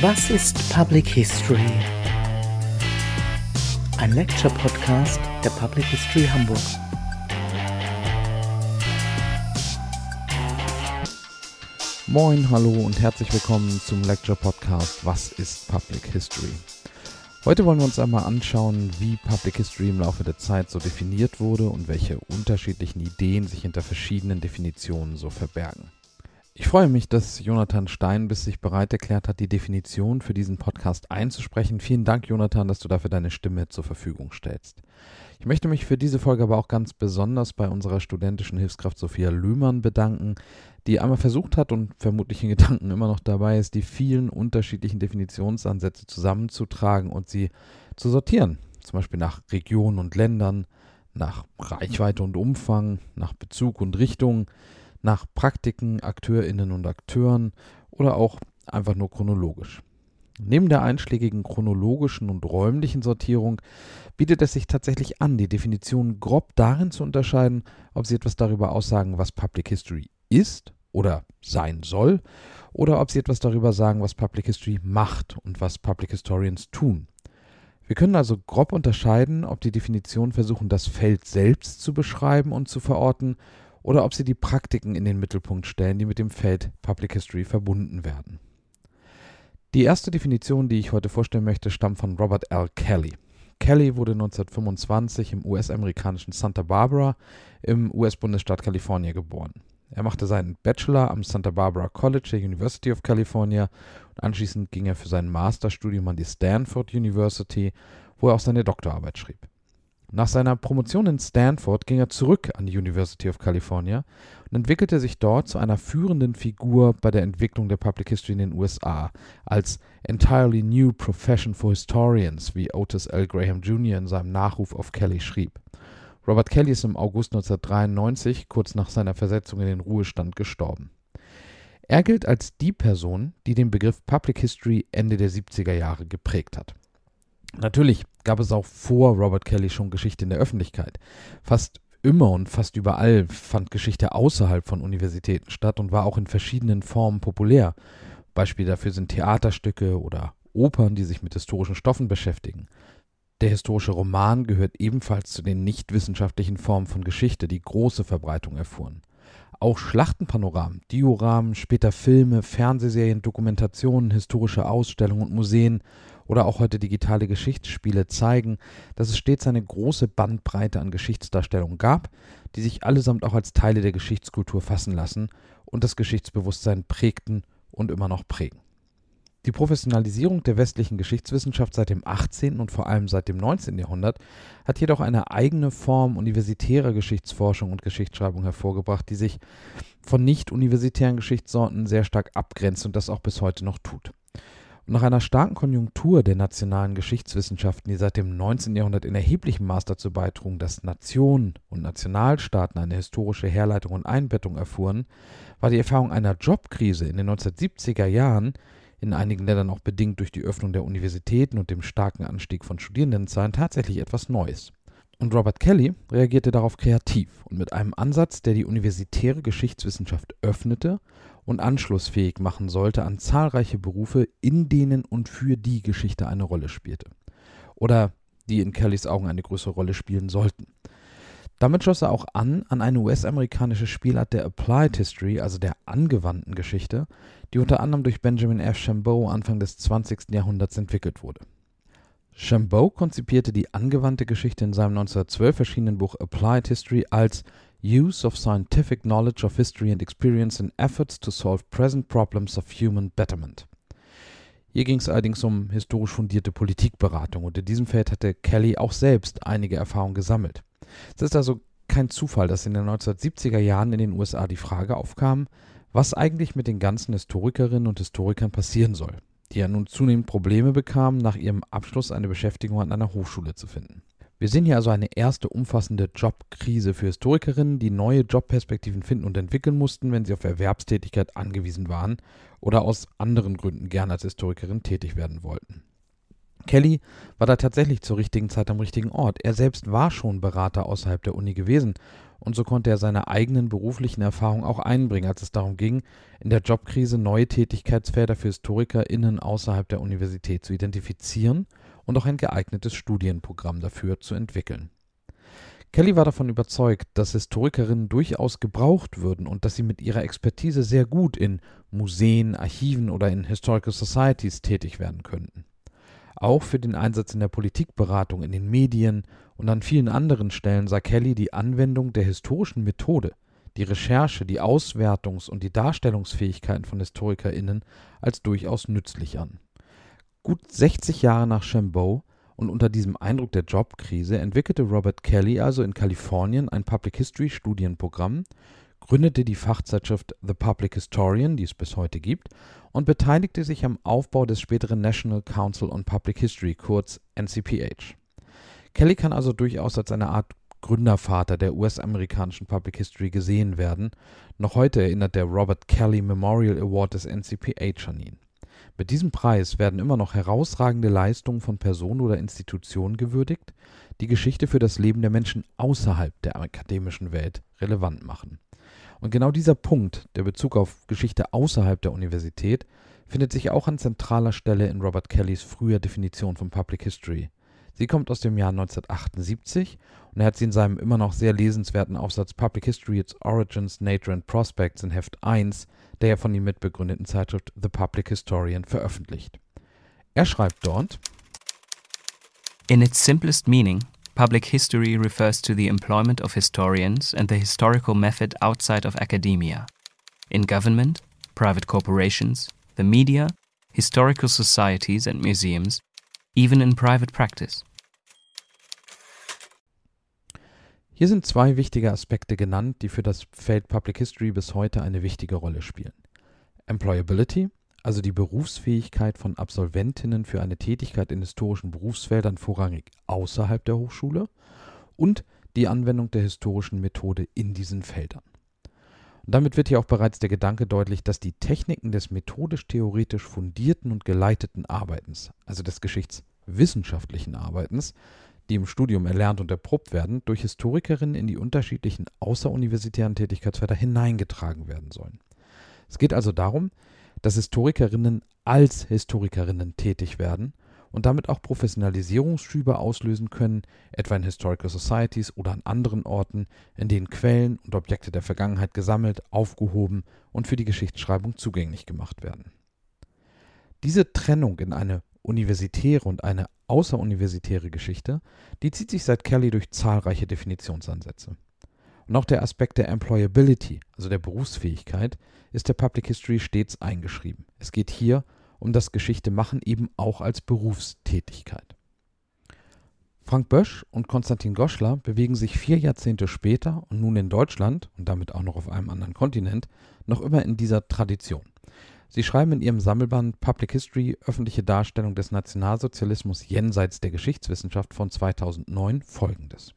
Was ist Public History? Ein Lecture-Podcast der Public History Hamburg. Moin, hallo und herzlich willkommen zum Lecture-Podcast Was ist Public History? Heute wollen wir uns einmal anschauen, wie Public History im Laufe der Zeit so definiert wurde und welche unterschiedlichen Ideen sich hinter verschiedenen Definitionen so verbergen. Ich freue mich, dass Jonathan Steinbiss sich bereit erklärt hat, die Definition für diesen Podcast einzusprechen. Vielen Dank, Jonathan, dass du dafür deine Stimme zur Verfügung stellst. Ich möchte mich für diese Folge aber auch ganz besonders bei unserer studentischen Hilfskraft Sophia Lühmann bedanken, die einmal versucht hat und vermutlich in Gedanken immer noch dabei ist, die vielen unterschiedlichen Definitionsansätze zusammenzutragen und sie zu sortieren. Zum Beispiel nach Regionen und Ländern, nach Reichweite und Umfang, nach Bezug und Richtung, nach Praktiken, Akteurinnen und Akteuren oder auch einfach nur chronologisch. Neben der einschlägigen chronologischen und räumlichen Sortierung bietet es sich tatsächlich an, die Definition grob darin zu unterscheiden, ob sie etwas darüber aussagen, was Public History ist oder sein soll, oder ob sie etwas darüber sagen, was Public History macht und was Public Historians tun. Wir können also grob unterscheiden, ob die Definitionen versuchen, das Feld selbst zu beschreiben und zu verorten oder ob sie die Praktiken in den Mittelpunkt stellen, die mit dem Feld Public History verbunden werden. Die erste Definition, die ich heute vorstellen möchte, stammt von Robert L. Kelly. Kelly wurde 1925 im US-amerikanischen Santa Barbara im US-Bundesstaat Kalifornien geboren. Er machte seinen Bachelor am Santa Barbara College der University of California und anschließend ging er für sein Masterstudium an die Stanford University, wo er auch seine Doktorarbeit schrieb. Nach seiner Promotion in Stanford ging er zurück an die University of California und entwickelte sich dort zu einer führenden Figur bei der Entwicklung der Public History in den USA als entirely new profession for historians, wie Otis L. Graham Jr. in seinem Nachruf auf Kelly schrieb. Robert Kelly ist im August 1993, kurz nach seiner Versetzung in den Ruhestand, gestorben. Er gilt als die Person, die den Begriff Public History Ende der 70er Jahre geprägt hat. Natürlich gab es auch vor Robert Kelly schon Geschichte in der Öffentlichkeit. Fast immer und fast überall fand Geschichte außerhalb von Universitäten statt und war auch in verschiedenen Formen populär. Beispiele dafür sind Theaterstücke oder Opern, die sich mit historischen Stoffen beschäftigen. Der historische Roman gehört ebenfalls zu den nichtwissenschaftlichen Formen von Geschichte, die große Verbreitung erfuhren. Auch Schlachtenpanoramen, Dioramen, später Filme, Fernsehserien, Dokumentationen, historische Ausstellungen und Museen oder auch heute digitale Geschichtsspiele zeigen, dass es stets eine große Bandbreite an Geschichtsdarstellungen gab, die sich allesamt auch als Teile der Geschichtskultur fassen lassen und das Geschichtsbewusstsein prägten und immer noch prägen. Die Professionalisierung der westlichen Geschichtswissenschaft seit dem 18. und vor allem seit dem 19. Jahrhundert hat jedoch eine eigene Form universitärer Geschichtsforschung und Geschichtsschreibung hervorgebracht, die sich von nicht-universitären Geschichtssorten sehr stark abgrenzt und das auch bis heute noch tut. Nach einer starken Konjunktur der nationalen Geschichtswissenschaften, die seit dem 19. Jahrhundert in erheblichem Maß dazu beitrugen, dass Nationen und Nationalstaaten eine historische Herleitung und Einbettung erfuhren, war die Erfahrung einer Jobkrise in den 1970er Jahren, in einigen Ländern auch bedingt durch die Öffnung der Universitäten und dem starken Anstieg von Studierendenzahlen, tatsächlich etwas Neues. Und Robert Kelly reagierte darauf kreativ und mit einem Ansatz, der die universitäre Geschichtswissenschaft öffnete und anschlussfähig machen sollte an zahlreiche Berufe, in denen und für die Geschichte eine Rolle spielte. Oder die in Kellys Augen eine größere Rolle spielen sollten. Damit schloss er auch an an eine US-amerikanische Spielart der Applied History, also der angewandten Geschichte, die unter anderem durch Benjamin F. Chambeau Anfang des 20. Jahrhunderts entwickelt wurde. Chambeau konzipierte die angewandte Geschichte in seinem 1912 erschienenen Buch Applied History als Use of Scientific Knowledge of History and Experience in Efforts to Solve Present Problems of Human Betterment. Hier ging es allerdings um historisch fundierte Politikberatung und in diesem Feld hatte Kelly auch selbst einige Erfahrungen gesammelt. Es ist also kein Zufall, dass in den 1970er Jahren in den USA die Frage aufkam, was eigentlich mit den ganzen Historikerinnen und Historikern passieren soll, die ja nun zunehmend Probleme bekamen, nach ihrem Abschluss eine Beschäftigung an einer Hochschule zu finden. Wir sehen hier also eine erste umfassende Jobkrise für Historikerinnen, die neue Jobperspektiven finden und entwickeln mussten, wenn sie auf Erwerbstätigkeit angewiesen waren oder aus anderen Gründen gern als Historikerin tätig werden wollten. Kelly war da tatsächlich zur richtigen Zeit am richtigen Ort. Er selbst war schon Berater außerhalb der Uni gewesen und so konnte er seine eigenen beruflichen Erfahrungen auch einbringen, als es darum ging, in der Jobkrise neue Tätigkeitsfelder für HistorikerInnen außerhalb der Universität zu identifizieren und auch ein geeignetes Studienprogramm dafür zu entwickeln. Kelly war davon überzeugt, dass Historikerinnen durchaus gebraucht würden und dass sie mit ihrer Expertise sehr gut in Museen, Archiven oder in Historical Societies tätig werden könnten. Auch für den Einsatz in der Politikberatung, in den Medien und an vielen anderen Stellen sah Kelly die Anwendung der historischen Methode, die Recherche, die Auswertungs- und die Darstellungsfähigkeiten von HistorikerInnen als durchaus nützlich an. Gut 60 Jahre nach Chambeau und unter diesem Eindruck der Jobkrise entwickelte Robert Kelly also in Kalifornien ein Public History Studienprogramm, gründete die Fachzeitschrift The Public Historian, die es bis heute gibt, und beteiligte sich am Aufbau des späteren National Council on Public History, kurz NCPH. Kelly kann also durchaus als eine Art Gründervater der US-amerikanischen Public History gesehen werden. Noch heute erinnert der Robert Kelly Memorial Award des NCPH an ihn. Mit diesem Preis werden immer noch herausragende Leistungen von Personen oder Institutionen gewürdigt, die Geschichte für das Leben der Menschen außerhalb der akademischen Welt relevant machen. Und genau dieser Punkt, der Bezug auf Geschichte außerhalb der Universität, findet sich auch an zentraler Stelle in Robert Kellys früher Definition von Public History. Sie kommt aus dem Jahr 1978 und er hat sie in seinem immer noch sehr lesenswerten Aufsatz Public History, Its Origins, Nature and Prospects in Heft 1 der von ihm mitbegründeten Zeitschrift The Public Historian veröffentlicht. Er schreibt dort In its simplest meaning, public history refers to the employment of historians and the historical method outside of academia. In government, private corporations, the media, historical societies and museums, even in private practice. Hier sind zwei wichtige Aspekte genannt, die für das Feld Public History bis heute eine wichtige Rolle spielen. Employability, also die Berufsfähigkeit von Absolventinnen für eine Tätigkeit in historischen Berufsfeldern vorrangig außerhalb der Hochschule und die Anwendung der historischen Methode in diesen Feldern. Und damit wird hier auch bereits der Gedanke deutlich, dass die Techniken des methodisch-theoretisch fundierten und geleiteten Arbeitens, also des geschichtswissenschaftlichen Arbeitens, die im Studium erlernt und erprobt werden, durch Historikerinnen in die unterschiedlichen außeruniversitären Tätigkeitsfelder hineingetragen werden sollen. Es geht also darum, dass Historikerinnen als Historikerinnen tätig werden und damit auch Professionalisierungsschübe auslösen können, etwa in Historical Societies oder an anderen Orten, in denen Quellen und Objekte der Vergangenheit gesammelt, aufgehoben und für die Geschichtsschreibung zugänglich gemacht werden. Diese Trennung in eine universitäre und eine außeruniversitäre Geschichte, die zieht sich seit Kelly durch zahlreiche Definitionsansätze. Und auch der Aspekt der Employability, also der Berufsfähigkeit, ist der Public History stets eingeschrieben. Es geht hier um das Geschichtemachen eben auch als Berufstätigkeit. Frank Bösch und Konstantin Goschler bewegen sich vier Jahrzehnte später und nun in Deutschland und damit auch noch auf einem anderen Kontinent noch immer in dieser Tradition. Sie schreiben in ihrem Sammelband Public History öffentliche Darstellung des Nationalsozialismus jenseits der Geschichtswissenschaft von 2009 folgendes.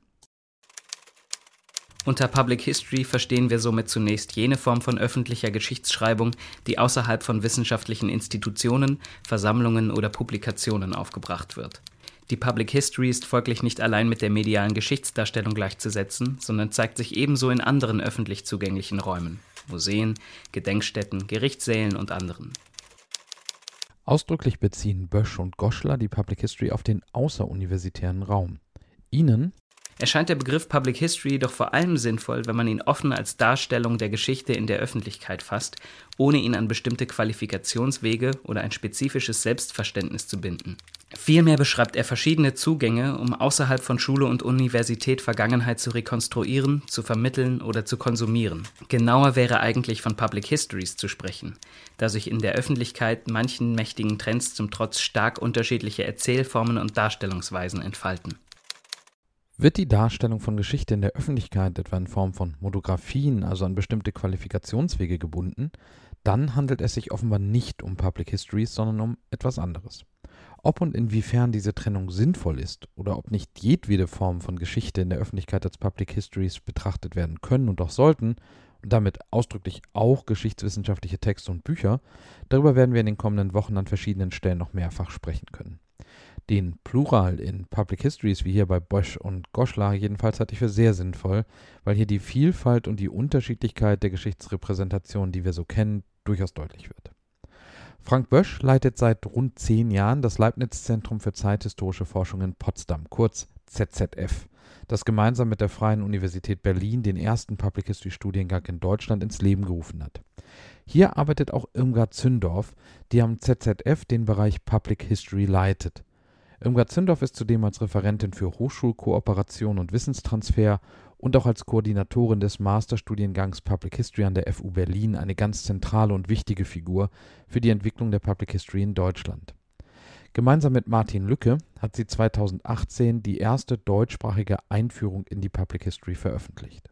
Unter Public History verstehen wir somit zunächst jene Form von öffentlicher Geschichtsschreibung, die außerhalb von wissenschaftlichen Institutionen, Versammlungen oder Publikationen aufgebracht wird. Die Public History ist folglich nicht allein mit der medialen Geschichtsdarstellung gleichzusetzen, sondern zeigt sich ebenso in anderen öffentlich zugänglichen Räumen. Museen, Gedenkstätten, Gerichtssälen und anderen. Ausdrücklich beziehen Bösch und Goschler die Public History auf den außeruniversitären Raum. Ihnen erscheint der Begriff Public History jedoch vor allem sinnvoll, wenn man ihn offen als Darstellung der Geschichte in der Öffentlichkeit fasst, ohne ihn an bestimmte Qualifikationswege oder ein spezifisches Selbstverständnis zu binden. Vielmehr beschreibt er verschiedene Zugänge, um außerhalb von Schule und Universität Vergangenheit zu rekonstruieren, zu vermitteln oder zu konsumieren. Genauer wäre eigentlich von Public Histories zu sprechen, da sich in der Öffentlichkeit manchen mächtigen Trends zum Trotz stark unterschiedliche Erzählformen und Darstellungsweisen entfalten. Wird die Darstellung von Geschichte in der Öffentlichkeit etwa in Form von Monographien, also an bestimmte Qualifikationswege gebunden, dann handelt es sich offenbar nicht um Public Histories, sondern um etwas anderes. Ob und inwiefern diese Trennung sinnvoll ist oder ob nicht jedwede Form von Geschichte in der Öffentlichkeit als Public Histories betrachtet werden können und auch sollten, und damit ausdrücklich auch geschichtswissenschaftliche Texte und Bücher, darüber werden wir in den kommenden Wochen an verschiedenen Stellen noch mehrfach sprechen können. Den Plural in Public Histories, wie hier bei Bosch und Goschler, jedenfalls halte ich für sehr sinnvoll, weil hier die Vielfalt und die Unterschiedlichkeit der Geschichtsrepräsentation, die wir so kennen, durchaus deutlich wird. Frank Bösch leitet seit rund zehn Jahren das Leibniz-Zentrum für zeithistorische Forschung in Potsdam, kurz ZZF, das gemeinsam mit der Freien Universität Berlin den ersten Public History Studiengang in Deutschland ins Leben gerufen hat. Hier arbeitet auch Irmgard Zündorf, die am ZZF den Bereich Public History leitet. Irmgard Zündorf ist zudem als Referentin für Hochschulkooperation und Wissenstransfer und auch als Koordinatorin des Masterstudiengangs Public History an der FU Berlin eine ganz zentrale und wichtige Figur für die Entwicklung der Public History in Deutschland. Gemeinsam mit Martin Lücke hat sie 2018 die erste deutschsprachige Einführung in die Public History veröffentlicht.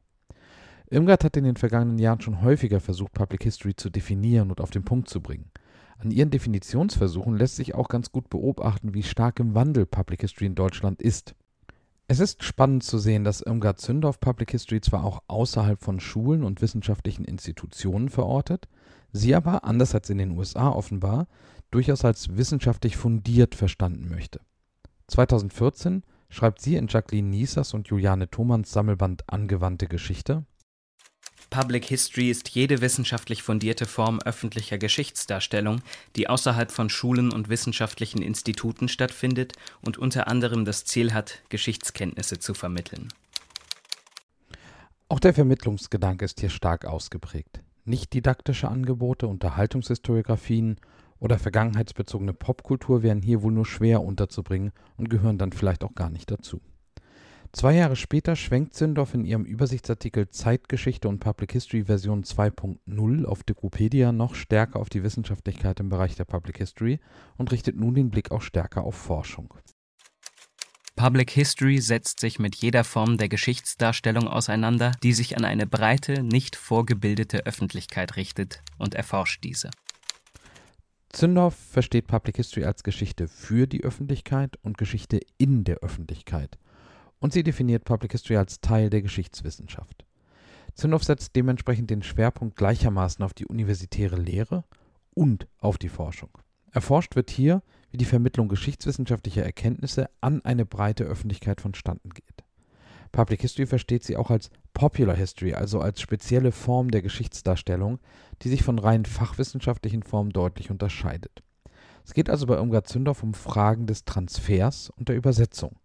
Irmgard hat in den vergangenen Jahren schon häufiger versucht, Public History zu definieren und auf den Punkt zu bringen. An ihren Definitionsversuchen lässt sich auch ganz gut beobachten, wie stark im Wandel Public History in Deutschland ist. Es ist spannend zu sehen, dass Irmgard Zündorf Public History zwar auch außerhalb von Schulen und wissenschaftlichen Institutionen verortet, sie aber, anders als in den USA offenbar, durchaus als wissenschaftlich fundiert verstanden möchte. 2014 schreibt sie in Jacqueline Niesers und Juliane Thomanns Sammelband Angewandte Geschichte Public History ist jede wissenschaftlich fundierte Form öffentlicher Geschichtsdarstellung, die außerhalb von Schulen und wissenschaftlichen Instituten stattfindet und unter anderem das Ziel hat, Geschichtskenntnisse zu vermitteln. Auch der Vermittlungsgedanke ist hier stark ausgeprägt. Nicht didaktische Angebote, Unterhaltungshistoriografien oder vergangenheitsbezogene Popkultur wären hier wohl nur schwer unterzubringen und gehören dann vielleicht auch gar nicht dazu. Zwei Jahre später schwenkt Zündorf in ihrem Übersichtsartikel Zeitgeschichte und Public History Version 2.0 auf Wikipedia noch stärker auf die Wissenschaftlichkeit im Bereich der Public History und richtet nun den Blick auch stärker auf Forschung. Public History setzt sich mit jeder Form der Geschichtsdarstellung auseinander, die sich an eine breite, nicht vorgebildete Öffentlichkeit richtet und erforscht diese. Zündorf versteht Public History als Geschichte für die Öffentlichkeit und Geschichte in der Öffentlichkeit und sie definiert Public History als Teil der Geschichtswissenschaft. Zündorf setzt dementsprechend den Schwerpunkt gleichermaßen auf die universitäre Lehre und auf die Forschung. Erforscht wird hier, wie die Vermittlung geschichtswissenschaftlicher Erkenntnisse an eine breite Öffentlichkeit vonstatten geht. Public History versteht sie auch als Popular History, also als spezielle Form der Geschichtsdarstellung, die sich von rein fachwissenschaftlichen Formen deutlich unterscheidet. Es geht also bei Irmgard Zündorf um Fragen des Transfers und der Übersetzung.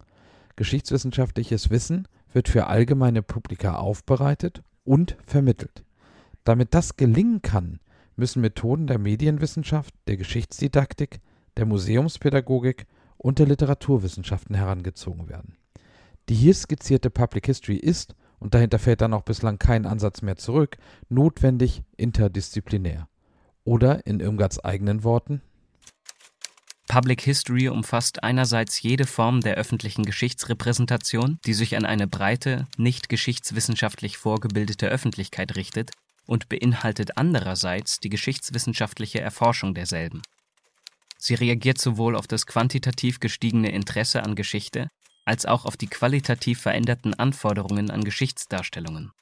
Geschichtswissenschaftliches Wissen wird für allgemeine Publika aufbereitet und vermittelt. Damit das gelingen kann, müssen Methoden der Medienwissenschaft, der Geschichtsdidaktik, der Museumspädagogik und der Literaturwissenschaften herangezogen werden. Die hier skizzierte Public History ist, und dahinter fällt dann auch bislang kein Ansatz mehr zurück, notwendig interdisziplinär. Oder in Irmgards eigenen Worten Public History umfasst einerseits jede Form der öffentlichen Geschichtsrepräsentation, die sich an eine breite, nicht geschichtswissenschaftlich vorgebildete Öffentlichkeit richtet, und beinhaltet andererseits die geschichtswissenschaftliche Erforschung derselben. Sie reagiert sowohl auf das quantitativ gestiegene Interesse an Geschichte als auch auf die qualitativ veränderten Anforderungen an Geschichtsdarstellungen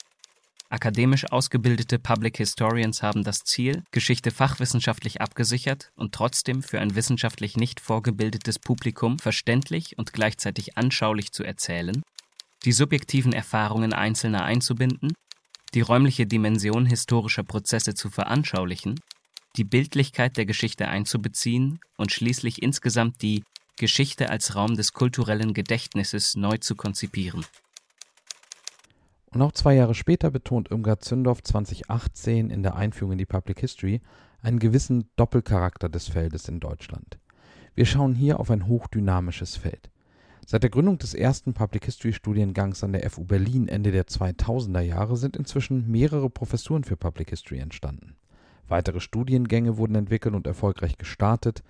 Akademisch ausgebildete Public Historians haben das Ziel, Geschichte fachwissenschaftlich abgesichert und trotzdem für ein wissenschaftlich nicht vorgebildetes Publikum verständlich und gleichzeitig anschaulich zu erzählen, die subjektiven Erfahrungen Einzelner einzubinden, die räumliche Dimension historischer Prozesse zu veranschaulichen, die Bildlichkeit der Geschichte einzubeziehen und schließlich insgesamt die Geschichte als Raum des kulturellen Gedächtnisses neu zu konzipieren und auch zwei Jahre später betont Irmgard Zündorf 2018 in der Einführung in die Public History einen gewissen Doppelcharakter des Feldes in Deutschland. Wir schauen hier auf ein hochdynamisches Feld. Seit der Gründung des ersten Public History Studiengangs an der FU Berlin Ende der 2000er Jahre sind inzwischen mehrere Professuren für Public History entstanden. Weitere Studiengänge wurden entwickelt und erfolgreich gestartet,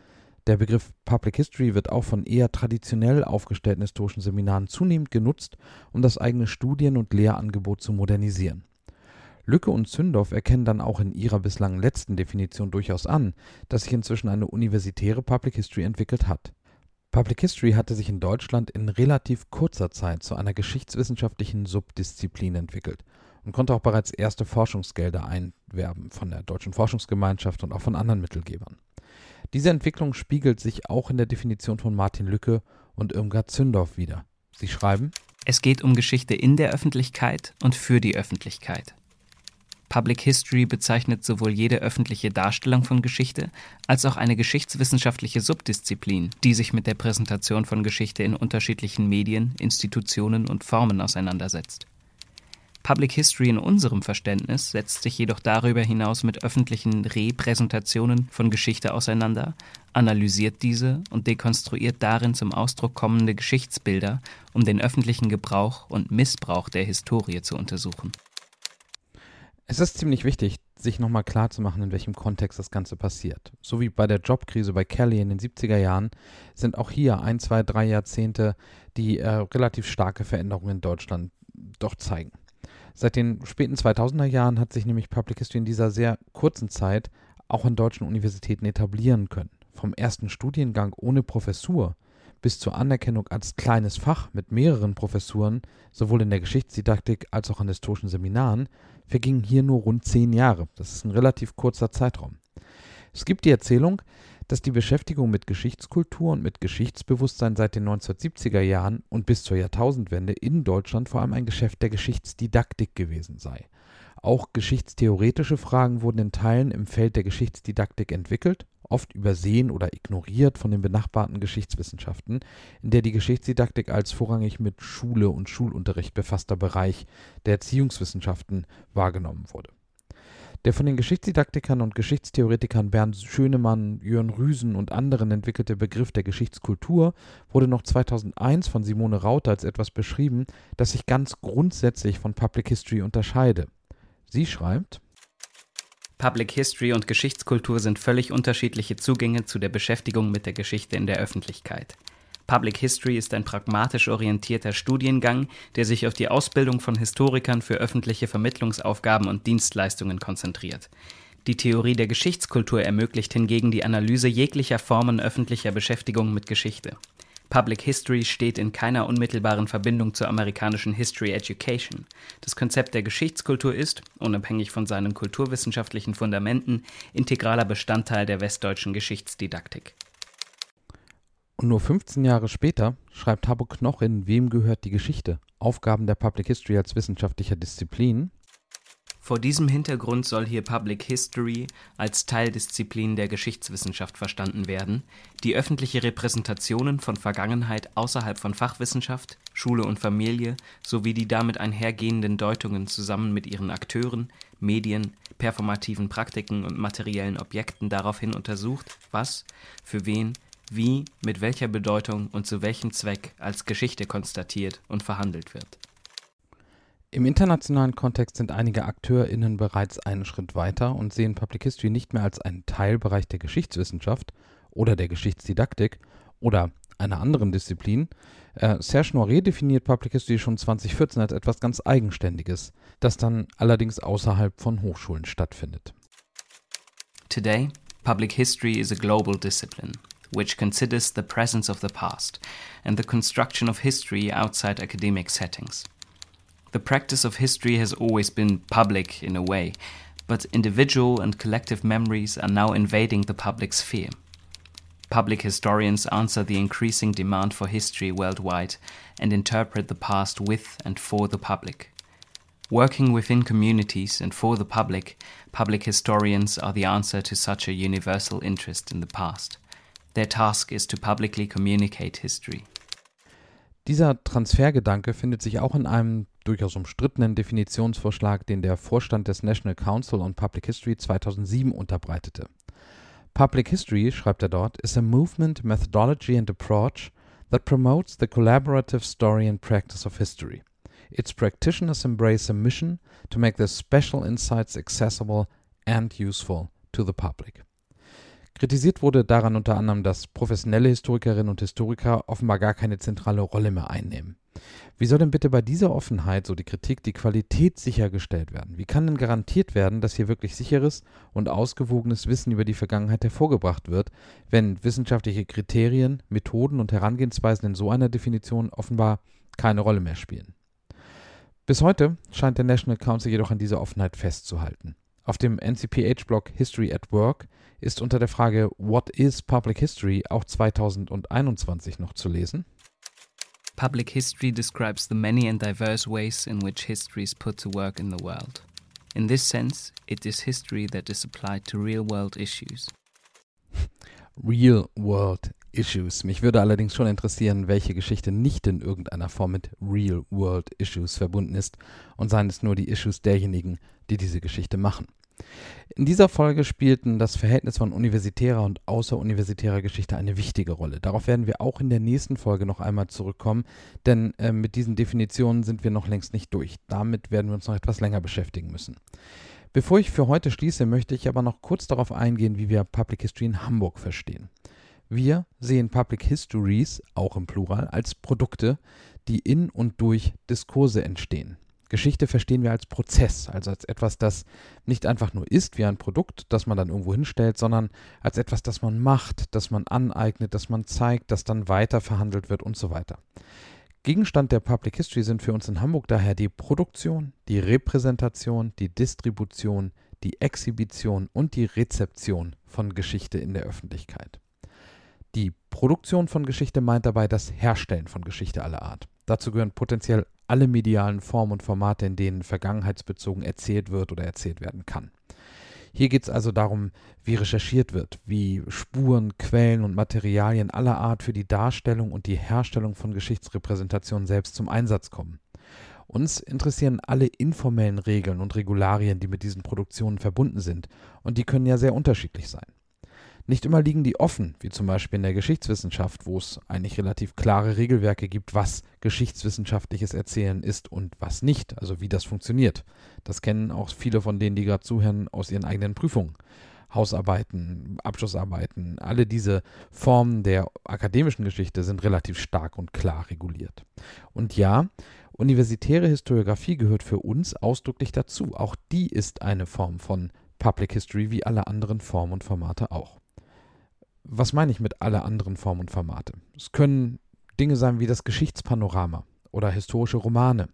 der Begriff Public History wird auch von eher traditionell aufgestellten historischen Seminaren zunehmend genutzt, um das eigene Studien und Lehrangebot zu modernisieren. Lücke und Zündorf erkennen dann auch in ihrer bislang letzten Definition durchaus an, dass sich inzwischen eine universitäre Public History entwickelt hat. Public History hatte sich in Deutschland in relativ kurzer Zeit zu einer geschichtswissenschaftlichen Subdisziplin entwickelt und konnte auch bereits erste Forschungsgelder einwerben von der Deutschen Forschungsgemeinschaft und auch von anderen Mittelgebern. Diese Entwicklung spiegelt sich auch in der Definition von Martin Lücke und Irmgard Zündorf wider. Sie schreiben, es geht um Geschichte in der Öffentlichkeit und für die Öffentlichkeit. Public History bezeichnet sowohl jede öffentliche Darstellung von Geschichte als auch eine geschichtswissenschaftliche Subdisziplin, die sich mit der Präsentation von Geschichte in unterschiedlichen Medien, Institutionen und Formen auseinandersetzt. Public History in unserem Verständnis setzt sich jedoch darüber hinaus mit öffentlichen Repräsentationen von Geschichte auseinander, analysiert diese und dekonstruiert darin zum Ausdruck kommende Geschichtsbilder, um den öffentlichen Gebrauch und Missbrauch der Historie zu untersuchen. Es ist ziemlich wichtig, sich nochmal klarzumachen, in welchem Kontext das Ganze passiert. So wie bei der Jobkrise bei Kelly in den 70er Jahren sind auch hier ein, zwei, drei Jahrzehnte, die äh, relativ starke Veränderungen in Deutschland doch zeigen. Seit den späten 2000er Jahren hat sich nämlich Public History in dieser sehr kurzen Zeit auch an deutschen Universitäten etablieren können. Vom ersten Studiengang ohne Professur bis zur Anerkennung als kleines Fach mit mehreren Professuren, sowohl in der Geschichtsdidaktik als auch an historischen Seminaren, vergingen hier nur rund zehn Jahre. Das ist ein relativ kurzer Zeitraum. Es gibt die Erzählung, dass die Beschäftigung mit Geschichtskultur und mit Geschichtsbewusstsein seit den 1970er Jahren und bis zur Jahrtausendwende in Deutschland vor allem ein Geschäft der Geschichtsdidaktik gewesen sei. Auch geschichtstheoretische Fragen wurden in Teilen im Feld der Geschichtsdidaktik entwickelt oft übersehen oder ignoriert von den benachbarten Geschichtswissenschaften, in der die Geschichtsdidaktik als vorrangig mit Schule und Schulunterricht befasster Bereich der Erziehungswissenschaften wahrgenommen wurde. Der von den Geschichtsdidaktikern und Geschichtstheoretikern Bernd Schönemann, Jörn Rüsen und anderen entwickelte Begriff der Geschichtskultur wurde noch 2001 von Simone Rauter als etwas beschrieben, das sich ganz grundsätzlich von Public History unterscheide. Sie schreibt Public History und Geschichtskultur sind völlig unterschiedliche Zugänge zu der Beschäftigung mit der Geschichte in der Öffentlichkeit. Public History ist ein pragmatisch orientierter Studiengang, der sich auf die Ausbildung von Historikern für öffentliche Vermittlungsaufgaben und Dienstleistungen konzentriert. Die Theorie der Geschichtskultur ermöglicht hingegen die Analyse jeglicher Formen öffentlicher Beschäftigung mit Geschichte. Public History steht in keiner unmittelbaren Verbindung zur amerikanischen History Education. Das Konzept der Geschichtskultur ist, unabhängig von seinen kulturwissenschaftlichen Fundamenten, integraler Bestandteil der westdeutschen Geschichtsdidaktik. Und nur 15 Jahre später schreibt Habo Knoch in Wem gehört die Geschichte? Aufgaben der Public History als wissenschaftlicher Disziplin vor diesem Hintergrund soll hier Public History als Teildisziplin der Geschichtswissenschaft verstanden werden, die öffentliche Repräsentationen von Vergangenheit außerhalb von Fachwissenschaft, Schule und Familie sowie die damit einhergehenden Deutungen zusammen mit ihren Akteuren, Medien, performativen Praktiken und materiellen Objekten daraufhin untersucht, was, für wen, wie, mit welcher Bedeutung und zu welchem Zweck als Geschichte konstatiert und verhandelt wird im internationalen Kontext sind einige AkteurInnen bereits einen Schritt weiter und sehen Public History nicht mehr als einen Teilbereich der Geschichtswissenschaft oder der Geschichtsdidaktik oder einer anderen Disziplin. Äh, Serge Noiret definiert Public History schon 2014 als etwas ganz Eigenständiges, das dann allerdings außerhalb von Hochschulen stattfindet. Today, public history is a global discipline, which considers the presence of the past and the construction of history outside academic settings. The practice of history has always been public in a way, but individual and collective memories are now invading the public sphere. Public historians answer the increasing demand for history worldwide and interpret the past with and for the public. Working within communities and for the public, public historians are the answer to such a universal interest in the past. Their task is to publicly communicate history. Dieser Transfergedanke findet sich auch in einem durchaus umstrittenen Definitionsvorschlag, den der Vorstand des National Council on Public History 2007 unterbreitete. Public history, schreibt er dort, is a movement, methodology and approach that promotes the collaborative story and practice of history. Its practitioners embrace a mission to make their special insights accessible and useful to the public. Kritisiert wurde daran unter anderem, dass professionelle Historikerinnen und Historiker offenbar gar keine zentrale Rolle mehr einnehmen. Wie soll denn bitte bei dieser Offenheit, so die Kritik, die Qualität sichergestellt werden? Wie kann denn garantiert werden, dass hier wirklich sicheres und ausgewogenes Wissen über die Vergangenheit hervorgebracht wird, wenn wissenschaftliche Kriterien, Methoden und Herangehensweisen in so einer Definition offenbar keine Rolle mehr spielen? Bis heute scheint der National Council jedoch an dieser Offenheit festzuhalten. Auf dem NCPH-Blog History at Work ist unter der Frage What is Public History auch 2021 noch zu lesen. Public history describes the many and diverse ways in which history is put to work in the world. In this sense, it is history that is applied to real world issues. Real World Issues. Mich würde allerdings schon interessieren, welche Geschichte nicht in irgendeiner Form mit Real World Issues verbunden ist und seien es nur die Issues derjenigen, die diese Geschichte machen. In dieser Folge spielten das Verhältnis von universitärer und außeruniversitärer Geschichte eine wichtige Rolle. Darauf werden wir auch in der nächsten Folge noch einmal zurückkommen, denn äh, mit diesen Definitionen sind wir noch längst nicht durch. Damit werden wir uns noch etwas länger beschäftigen müssen. Bevor ich für heute schließe, möchte ich aber noch kurz darauf eingehen, wie wir Public History in Hamburg verstehen. Wir sehen Public Histories, auch im Plural, als Produkte, die in und durch Diskurse entstehen. Geschichte verstehen wir als Prozess, also als etwas, das nicht einfach nur ist wie ein Produkt, das man dann irgendwo hinstellt, sondern als etwas, das man macht, das man aneignet, das man zeigt, das dann weiter verhandelt wird und so weiter. Gegenstand der Public History sind für uns in Hamburg daher die Produktion, die Repräsentation, die Distribution, die Exhibition und die Rezeption von Geschichte in der Öffentlichkeit. Die Produktion von Geschichte meint dabei das Herstellen von Geschichte aller Art. Dazu gehören potenziell alle medialen Formen und Formate, in denen vergangenheitsbezogen erzählt wird oder erzählt werden kann. Hier geht es also darum, wie recherchiert wird, wie Spuren, Quellen und Materialien aller Art für die Darstellung und die Herstellung von Geschichtsrepräsentationen selbst zum Einsatz kommen. Uns interessieren alle informellen Regeln und Regularien, die mit diesen Produktionen verbunden sind, und die können ja sehr unterschiedlich sein. Nicht immer liegen die offen, wie zum Beispiel in der Geschichtswissenschaft, wo es eigentlich relativ klare Regelwerke gibt, was geschichtswissenschaftliches Erzählen ist und was nicht, also wie das funktioniert. Das kennen auch viele von denen, die gerade zuhören, aus ihren eigenen Prüfungen. Hausarbeiten, Abschlussarbeiten, alle diese Formen der akademischen Geschichte sind relativ stark und klar reguliert. Und ja, universitäre Historiographie gehört für uns ausdrücklich dazu. Auch die ist eine Form von Public History wie alle anderen Formen und Formate auch. Was meine ich mit alle anderen Formen und Formate? Es können Dinge sein wie das Geschichtspanorama oder historische Romane,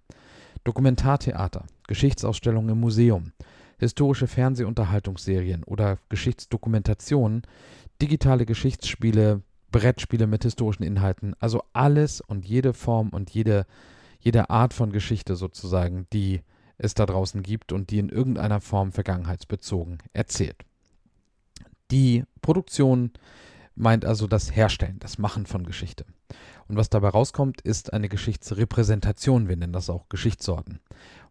Dokumentartheater, Geschichtsausstellungen im Museum, historische Fernsehunterhaltungsserien oder Geschichtsdokumentationen, digitale Geschichtsspiele, Brettspiele mit historischen Inhalten, also alles und jede Form und jede, jede Art von Geschichte sozusagen, die es da draußen gibt und die in irgendeiner Form vergangenheitsbezogen erzählt. Die Produktion meint also das Herstellen, das Machen von Geschichte. Und was dabei rauskommt, ist eine Geschichtsrepräsentation. Wir nennen das auch Geschichtssorten.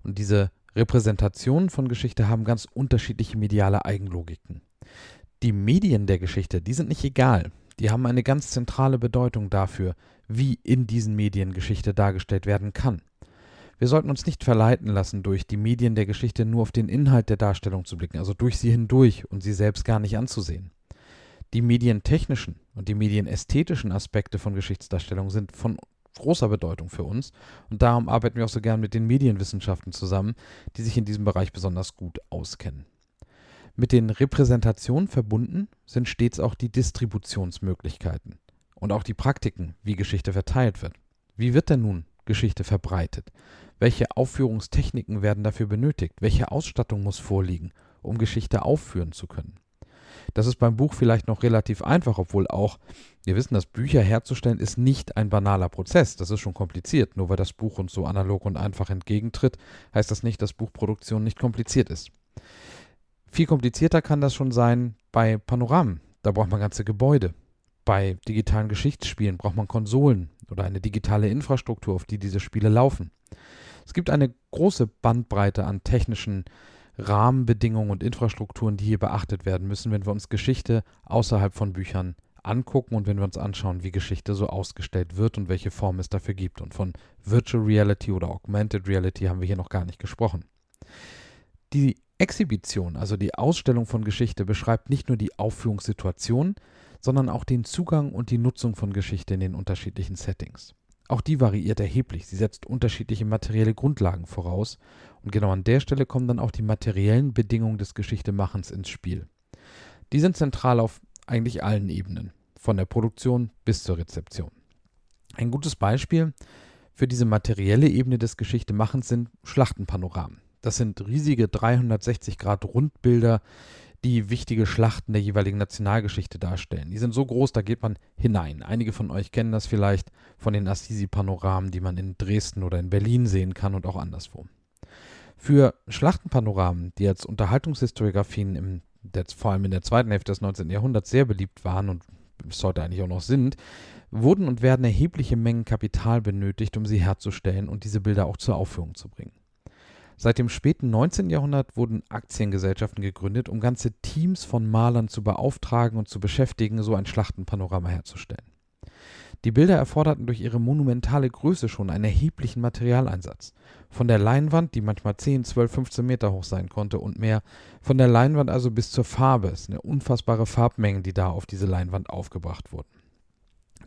Und diese Repräsentationen von Geschichte haben ganz unterschiedliche mediale Eigenlogiken. Die Medien der Geschichte, die sind nicht egal. Die haben eine ganz zentrale Bedeutung dafür, wie in diesen Medien Geschichte dargestellt werden kann. Wir sollten uns nicht verleiten lassen, durch die Medien der Geschichte nur auf den Inhalt der Darstellung zu blicken, also durch sie hindurch und sie selbst gar nicht anzusehen. Die medientechnischen und die medienästhetischen Aspekte von Geschichtsdarstellung sind von großer Bedeutung für uns und darum arbeiten wir auch so gern mit den Medienwissenschaften zusammen, die sich in diesem Bereich besonders gut auskennen. Mit den Repräsentationen verbunden sind stets auch die Distributionsmöglichkeiten und auch die Praktiken, wie Geschichte verteilt wird. Wie wird denn nun Geschichte verbreitet? Welche Aufführungstechniken werden dafür benötigt? Welche Ausstattung muss vorliegen, um Geschichte aufführen zu können? Das ist beim Buch vielleicht noch relativ einfach, obwohl auch, wir wissen, dass Bücher herzustellen ist nicht ein banaler Prozess. Das ist schon kompliziert. Nur weil das Buch uns so analog und einfach entgegentritt, heißt das nicht, dass Buchproduktion nicht kompliziert ist. Viel komplizierter kann das schon sein bei Panoramen. Da braucht man ganze Gebäude. Bei digitalen Geschichtsspielen braucht man Konsolen oder eine digitale Infrastruktur, auf die diese Spiele laufen. Es gibt eine große Bandbreite an technischen Rahmenbedingungen und Infrastrukturen, die hier beachtet werden müssen, wenn wir uns Geschichte außerhalb von Büchern angucken und wenn wir uns anschauen, wie Geschichte so ausgestellt wird und welche Form es dafür gibt. Und von Virtual Reality oder Augmented Reality haben wir hier noch gar nicht gesprochen. Die Exhibition, also die Ausstellung von Geschichte, beschreibt nicht nur die Aufführungssituation, sondern auch den Zugang und die Nutzung von Geschichte in den unterschiedlichen Settings. Auch die variiert erheblich. Sie setzt unterschiedliche materielle Grundlagen voraus. Und genau an der Stelle kommen dann auch die materiellen Bedingungen des Geschichtemachens ins Spiel. Die sind zentral auf eigentlich allen Ebenen, von der Produktion bis zur Rezeption. Ein gutes Beispiel für diese materielle Ebene des Geschichtemachens sind Schlachtenpanoramen. Das sind riesige 360 Grad Rundbilder, die wichtige Schlachten der jeweiligen Nationalgeschichte darstellen. Die sind so groß, da geht man hinein. Einige von euch kennen das vielleicht von den Assisi-Panoramen, die man in Dresden oder in Berlin sehen kann und auch anderswo. Für Schlachtenpanoramen, die als Unterhaltungshistoriografien im, der, vor allem in der zweiten Hälfte des 19. Jahrhunderts sehr beliebt waren und bis heute eigentlich auch noch sind, wurden und werden erhebliche Mengen Kapital benötigt, um sie herzustellen und diese Bilder auch zur Aufführung zu bringen. Seit dem späten 19. Jahrhundert wurden Aktiengesellschaften gegründet, um ganze Teams von Malern zu beauftragen und zu beschäftigen, so ein Schlachtenpanorama herzustellen. Die Bilder erforderten durch ihre monumentale Größe schon einen erheblichen Materialeinsatz. Von der Leinwand, die manchmal 10, 12, 15 Meter hoch sein konnte und mehr, von der Leinwand also bis zur Farbe. Es sind unfassbare Farbmengen, die da auf diese Leinwand aufgebracht wurden.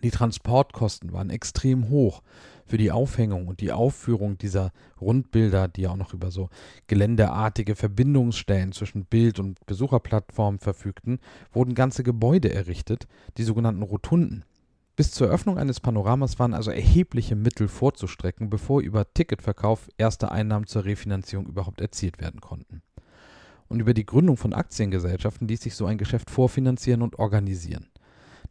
Die Transportkosten waren extrem hoch für die Aufhängung und die Aufführung dieser Rundbilder, die auch noch über so geländeartige Verbindungsstellen zwischen Bild- und Besucherplattformen verfügten, wurden ganze Gebäude errichtet, die sogenannten Rotunden. Bis zur Öffnung eines Panoramas waren also erhebliche Mittel vorzustrecken, bevor über Ticketverkauf erste Einnahmen zur Refinanzierung überhaupt erzielt werden konnten. Und über die Gründung von Aktiengesellschaften ließ sich so ein Geschäft vorfinanzieren und organisieren.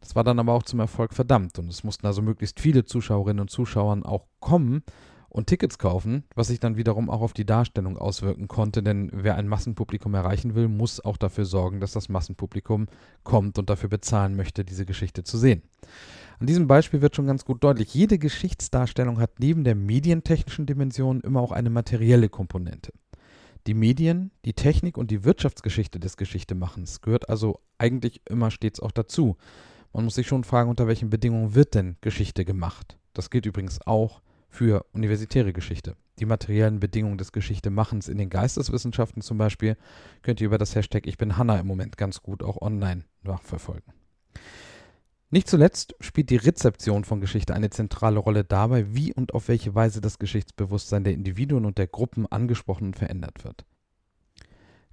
Das war dann aber auch zum Erfolg verdammt und es mussten also möglichst viele Zuschauerinnen und Zuschauer auch kommen und Tickets kaufen, was sich dann wiederum auch auf die Darstellung auswirken konnte, denn wer ein Massenpublikum erreichen will, muss auch dafür sorgen, dass das Massenpublikum kommt und dafür bezahlen möchte, diese Geschichte zu sehen. An diesem Beispiel wird schon ganz gut deutlich, jede Geschichtsdarstellung hat neben der medientechnischen Dimension immer auch eine materielle Komponente. Die Medien, die Technik und die Wirtschaftsgeschichte des Geschichtemachens gehört also eigentlich immer stets auch dazu. Man muss sich schon fragen, unter welchen Bedingungen wird denn Geschichte gemacht? Das gilt übrigens auch für universitäre Geschichte. Die materiellen Bedingungen des Geschichtemachens in den Geisteswissenschaften zum Beispiel könnt ihr über das Hashtag Ich bin Hanna im Moment ganz gut auch online nachverfolgen. Nicht zuletzt spielt die Rezeption von Geschichte eine zentrale Rolle dabei, wie und auf welche Weise das Geschichtsbewusstsein der Individuen und der Gruppen angesprochen und verändert wird.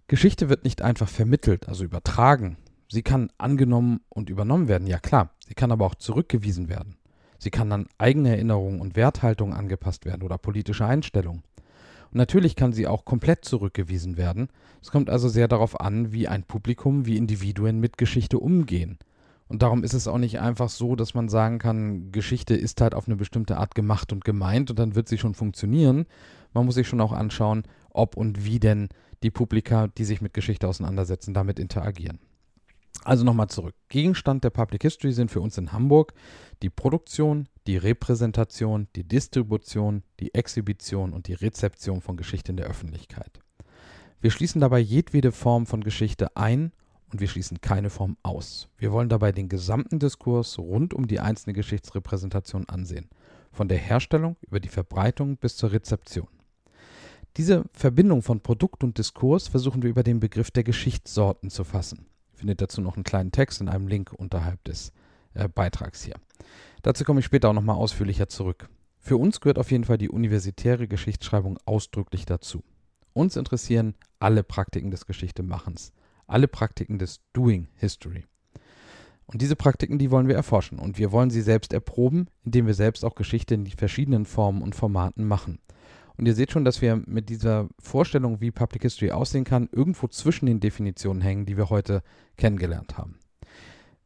Geschichte wird nicht einfach vermittelt, also übertragen, Sie kann angenommen und übernommen werden, ja klar. Sie kann aber auch zurückgewiesen werden. Sie kann an eigene Erinnerungen und Werthaltungen angepasst werden oder politische Einstellungen. Und natürlich kann sie auch komplett zurückgewiesen werden. Es kommt also sehr darauf an, wie ein Publikum, wie Individuen mit Geschichte umgehen. Und darum ist es auch nicht einfach so, dass man sagen kann, Geschichte ist halt auf eine bestimmte Art gemacht und gemeint und dann wird sie schon funktionieren. Man muss sich schon auch anschauen, ob und wie denn die Publika, die sich mit Geschichte auseinandersetzen, damit interagieren. Also nochmal zurück. Gegenstand der Public History sind für uns in Hamburg die Produktion, die Repräsentation, die Distribution, die Exhibition und die Rezeption von Geschichte in der Öffentlichkeit. Wir schließen dabei jedwede Form von Geschichte ein und wir schließen keine Form aus. Wir wollen dabei den gesamten Diskurs rund um die einzelne Geschichtsrepräsentation ansehen, von der Herstellung über die Verbreitung bis zur Rezeption. Diese Verbindung von Produkt und Diskurs versuchen wir über den Begriff der Geschichtssorten zu fassen findet dazu noch einen kleinen Text in einem Link unterhalb des äh, Beitrags hier. Dazu komme ich später auch nochmal ausführlicher zurück. Für uns gehört auf jeden Fall die universitäre Geschichtsschreibung ausdrücklich dazu. Uns interessieren alle Praktiken des Geschichtemachens, alle Praktiken des Doing History. Und diese Praktiken, die wollen wir erforschen und wir wollen sie selbst erproben, indem wir selbst auch Geschichte in die verschiedenen Formen und Formaten machen. Und ihr seht schon, dass wir mit dieser Vorstellung, wie Public History aussehen kann, irgendwo zwischen den Definitionen hängen, die wir heute kennengelernt haben.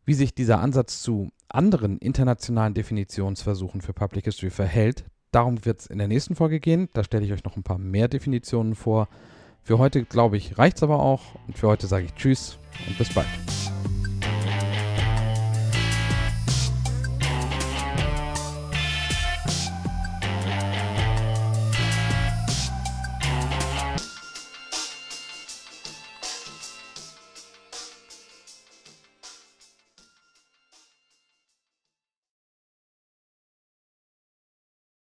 Wie sich dieser Ansatz zu anderen internationalen Definitionsversuchen für Public History verhält, darum wird es in der nächsten Folge gehen. Da stelle ich euch noch ein paar mehr Definitionen vor. Für heute, glaube ich, reicht es aber auch. Und für heute sage ich Tschüss und bis bald.